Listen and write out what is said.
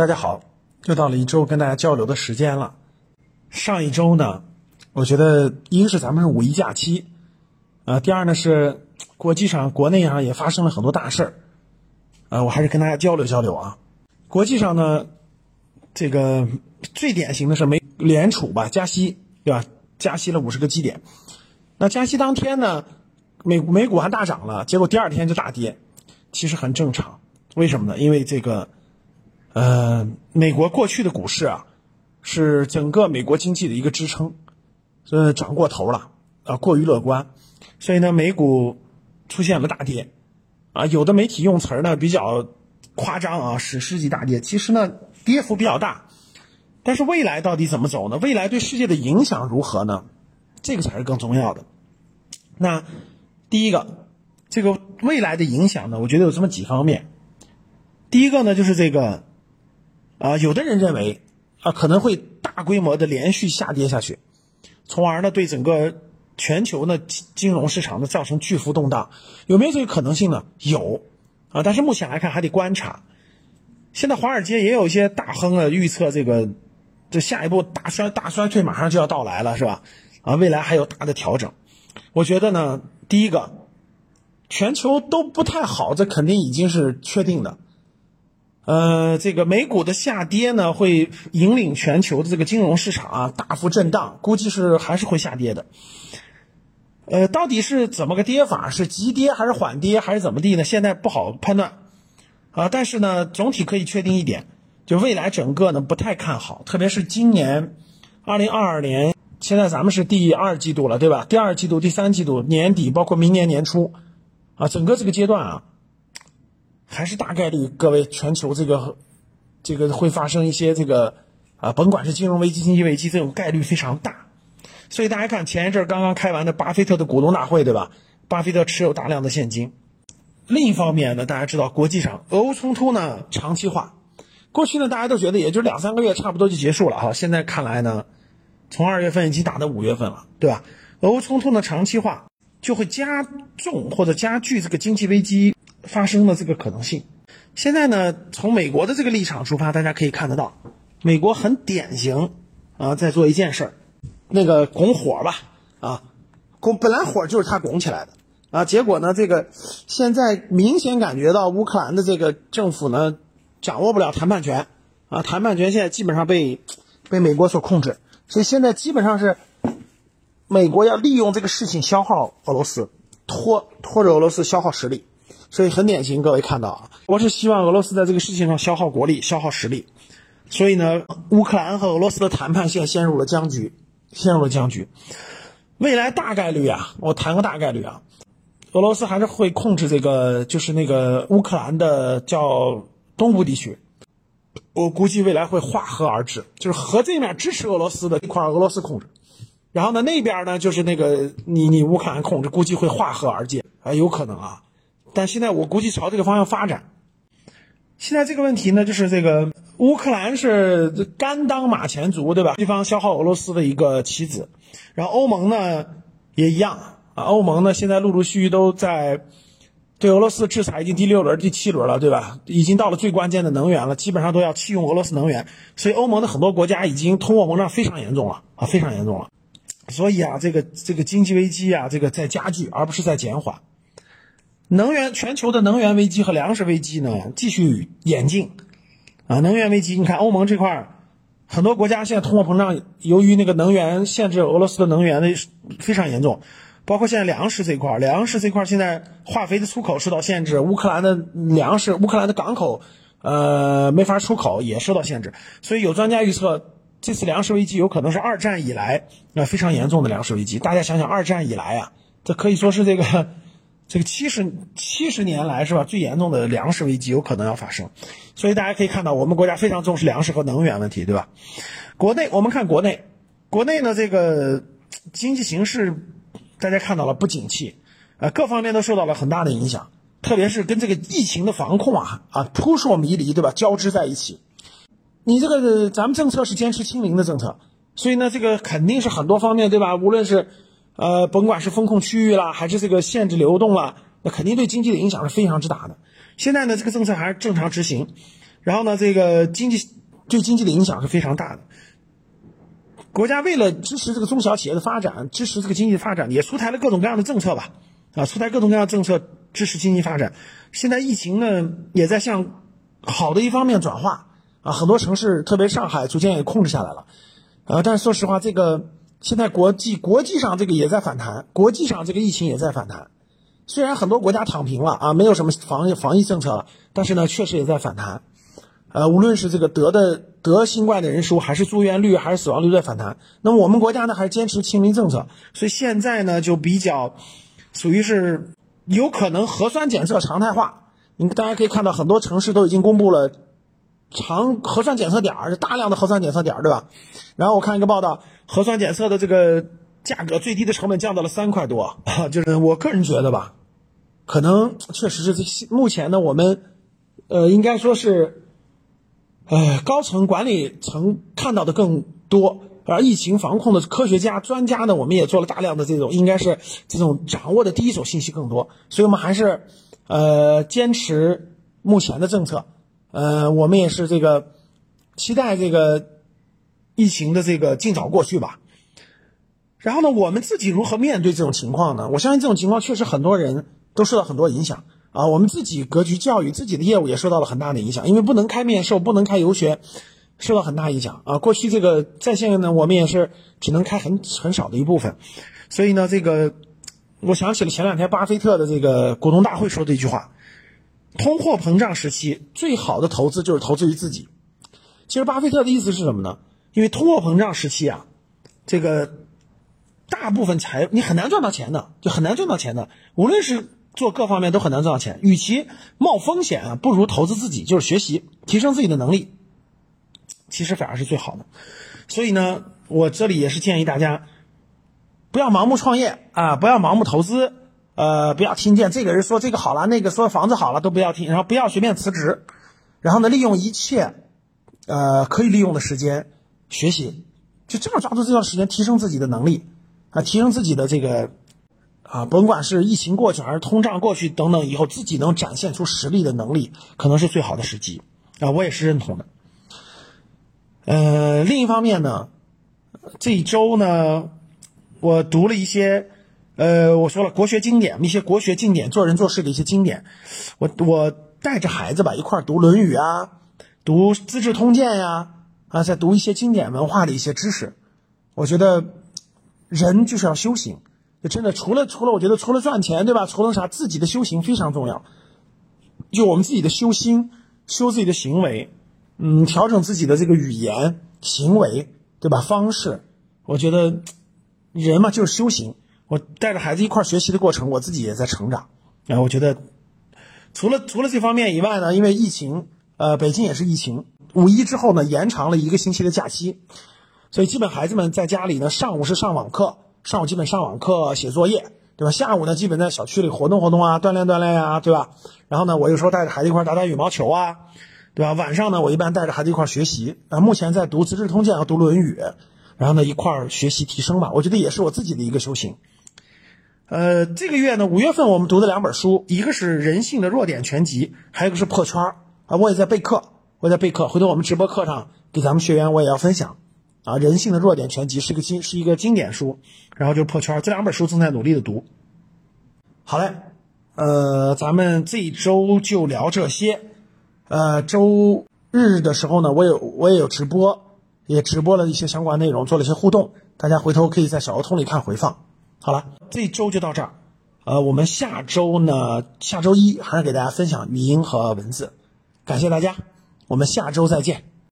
大家好，又到了一周跟大家交流的时间了。上一周呢，我觉得一个是咱们是五一假期，呃，第二呢是国际上、国内上也发生了很多大事儿，呃，我还是跟大家交流交流啊。国际上呢，这个最典型的是美联储吧加息，对吧？加息了五十个基点。那加息当天呢，美美股还大涨了，结果第二天就大跌，其实很正常。为什么呢？因为这个，呃，美国过去的股市啊，是整个美国经济的一个支撑，呃，涨过头了啊，过于乐观，所以呢，美股出现了大跌，啊，有的媒体用词呢比较夸张啊，史诗级大跌，其实呢，跌幅比较大，但是未来到底怎么走呢？未来对世界的影响如何呢？这个才是更重要的。那第一个，这个未来的影响呢，我觉得有这么几方面。第一个呢，就是这个，啊，有的人认为啊，可能会大规模的连续下跌下去，从而呢，对整个全球呢金融市场呢造成巨幅动荡，有没有这个可能性呢？有，啊，但是目前来看还得观察。现在华尔街也有一些大亨啊预测这个，这下一步大衰大衰退马上就要到来了，是吧？啊，未来还有大的调整。我觉得呢，第一个，全球都不太好，这肯定已经是确定的。呃，这个美股的下跌呢，会引领全球的这个金融市场啊大幅震荡，估计是还是会下跌的。呃，到底是怎么个跌法？是急跌还是缓跌还是怎么地呢？现在不好判断啊。但是呢，总体可以确定一点，就未来整个呢不太看好，特别是今年二零二二年，现在咱们是第二季度了，对吧？第二季度、第三季度年底，包括明年年初啊，整个这个阶段啊。还是大概率，各位，全球这个，这个会发生一些这个，啊，甭管是金融危机、经济危机，这种概率非常大。所以大家看，前一阵刚刚开完的巴菲特的股东大会，对吧？巴菲特持有大量的现金。另一方面呢，大家知道，国际上俄乌冲突呢长期化，过去呢大家都觉得也就两三个月，差不多就结束了哈。现在看来呢，从二月份已经打到五月份了，对吧？俄乌冲突呢长期化，就会加重或者加剧这个经济危机。发生的这个可能性，现在呢，从美国的这个立场出发，大家可以看得到，美国很典型啊，在做一件事儿，那个拱火吧，啊，拱本来火就是他拱起来的啊，结果呢，这个现在明显感觉到乌克兰的这个政府呢，掌握不了谈判权啊，谈判权现在基本上被被美国所控制，所以现在基本上是美国要利用这个事情消耗俄罗斯，拖拖着俄罗斯消耗实力。所以很典型，各位看到啊，我是希望俄罗斯在这个事情上消耗国力、消耗实力。所以呢，乌克兰和俄罗斯的谈判现在陷入了僵局，陷入了僵局。未来大概率啊，我谈个大概率啊，俄罗斯还是会控制这个，就是那个乌克兰的叫东部地区。我估计未来会化合而治，就是河这面支持俄罗斯的一块俄罗斯控制，然后呢那边呢就是那个你你乌克兰控制，估计会化合而建啊，有可能啊。但现在我估计朝这个方向发展。现在这个问题呢，就是这个乌克兰是甘当马前卒，对吧？西方消耗俄罗斯的一个棋子，然后欧盟呢也一样啊。欧盟呢现在陆陆续续都在对俄罗斯制裁，已经第六轮、第七轮了，对吧？已经到了最关键的能源了，基本上都要弃用俄罗斯能源。所以欧盟的很多国家已经通货膨胀非常严重了啊，非常严重了。所以啊，这个这个经济危机啊，这个在加剧，而不是在减缓。能源全球的能源危机和粮食危机呢，继续演进，啊，能源危机，你看欧盟这块儿，很多国家现在通货膨胀，由于那个能源限制俄罗斯的能源的非常严重，包括现在粮食这块儿，粮食这块儿现在化肥的出口受到限制，乌克兰的粮食，乌克兰的港口，呃，没法出口也受到限制，所以有专家预测，这次粮食危机有可能是二战以来那非常严重的粮食危机。大家想想，二战以来啊，这可以说是这个。这个七十七十年来是吧？最严重的粮食危机有可能要发生，所以大家可以看到，我们国家非常重视粮食和能源问题，对吧？国内我们看国内，国内呢这个经济形势，大家看到了不景气，呃，各方面都受到了很大的影响，特别是跟这个疫情的防控啊啊扑朔迷离，对吧？交织在一起。你这个咱们政策是坚持清零的政策，所以呢，这个肯定是很多方面，对吧？无论是呃，甭管是风控区域啦，还是这个限制流动啦，那肯定对经济的影响是非常之大的。现在呢，这个政策还是正常执行，然后呢，这个经济对经济的影响是非常大的。国家为了支持这个中小企业的发展，支持这个经济发展，也出台了各种各样的政策吧，啊，出台各种各样的政策支持经济发展。现在疫情呢，也在向好的一方面转化，啊，很多城市，特别上海，逐渐也控制下来了，呃，但是说实话，这个现在国际国际上这个也在反弹，国际上这个疫情也在反弹。虽然很多国家躺平了啊，没有什么防疫防疫政策了，但是呢，确实也在反弹。呃，无论是这个得的得新冠的人数，还是住院率，还是死亡率在反弹。那么我们国家呢，还是坚持清零政策，所以现在呢，就比较属于是有可能核酸检测常态化。你大家可以看到，很多城市都已经公布了常核酸检测点儿，大量的核酸检测点儿，对吧？然后我看一个报道，核酸检测的这个价格最低的成本降到了三块多，就是我个人觉得吧。可能确实是这目前呢，我们，呃，应该说是，呃，高层管理层看到的更多，而疫情防控的科学家专家呢，我们也做了大量的这种，应该是这种掌握的第一手信息更多，所以我们还是，呃，坚持目前的政策，呃，我们也是这个期待这个疫情的这个尽早过去吧。然后呢，我们自己如何面对这种情况呢？我相信这种情况确实很多人。都受到很多影响啊！我们自己格局教育自己的业务也受到了很大的影响，因为不能开面授，不能开游学，受到很大影响啊！过去这个在线呢，我们也是只能开很很少的一部分，所以呢，这个我想起了前两天巴菲特的这个股东大会说的一句话：通货膨胀时期最好的投资就是投资于自己。其实巴菲特的意思是什么呢？因为通货膨胀时期啊，这个大部分财你很难赚到钱的，就很难赚到钱的，无论是。做各方面都很难赚到钱，与其冒风险啊，不如投资自己，就是学习提升自己的能力，其实反而是最好的。所以呢，我这里也是建议大家，不要盲目创业啊，不要盲目投资，呃，不要听见这个人说这个好了，那个说房子好了都不要听，然后不要随便辞职，然后呢，利用一切呃可以利用的时间学习，就这么抓住这段时间提升自己的能力啊，提升自己的这个。啊，甭管是疫情过去还是通胀过去等等，以后自己能展现出实力的能力，可能是最好的时机啊，我也是认同的。呃，另一方面呢，这一周呢，我读了一些，呃，我说了国学经典，一些国学经典，做人做事的一些经典，我我带着孩子吧一块读《论语》啊，读《资治通鉴》呀，啊，在读一些经典文化的一些知识，我觉得人就是要修行。就真的除了除了，我觉得除了赚钱，对吧？除了啥，自己的修行非常重要。就我们自己的修心，修自己的行为，嗯，调整自己的这个语言行为，对吧？方式，我觉得人嘛就是修行。我带着孩子一块学习的过程，我自己也在成长。啊，我觉得除了除了这方面以外呢，因为疫情，呃，北京也是疫情，五一之后呢，延长了一个星期的假期，所以基本孩子们在家里呢，上午是上网课。上午基本上网课写作业，对吧？下午呢，基本在小区里活动活动啊，锻炼锻炼呀，对吧？然后呢，我有时候带着孩子一块打打羽毛球啊，对吧？晚上呢，我一般带着孩子一块学习啊。目前在读《资治通鉴》和读《论语》，然后呢一块学习提升吧。我觉得也是我自己的一个修行。呃，这个月呢，五月份我们读的两本书，一个是《人性的弱点全集》，还有一个是《破圈》啊。我也在备课，我在备课，回头我们直播课上给咱们学员我也要分享。啊，人性的弱点全集是个经是一个经典书，然后就是破圈，这两本书正在努力的读。好嘞，呃，咱们这一周就聊这些。呃，周日的时候呢，我有我也有直播，也直播了一些相关内容，做了一些互动，大家回头可以在小鹅通里看回放。好了，这周就到这儿。呃，我们下周呢，下周一还是给大家分享语音和文字。感谢大家，我们下周再见。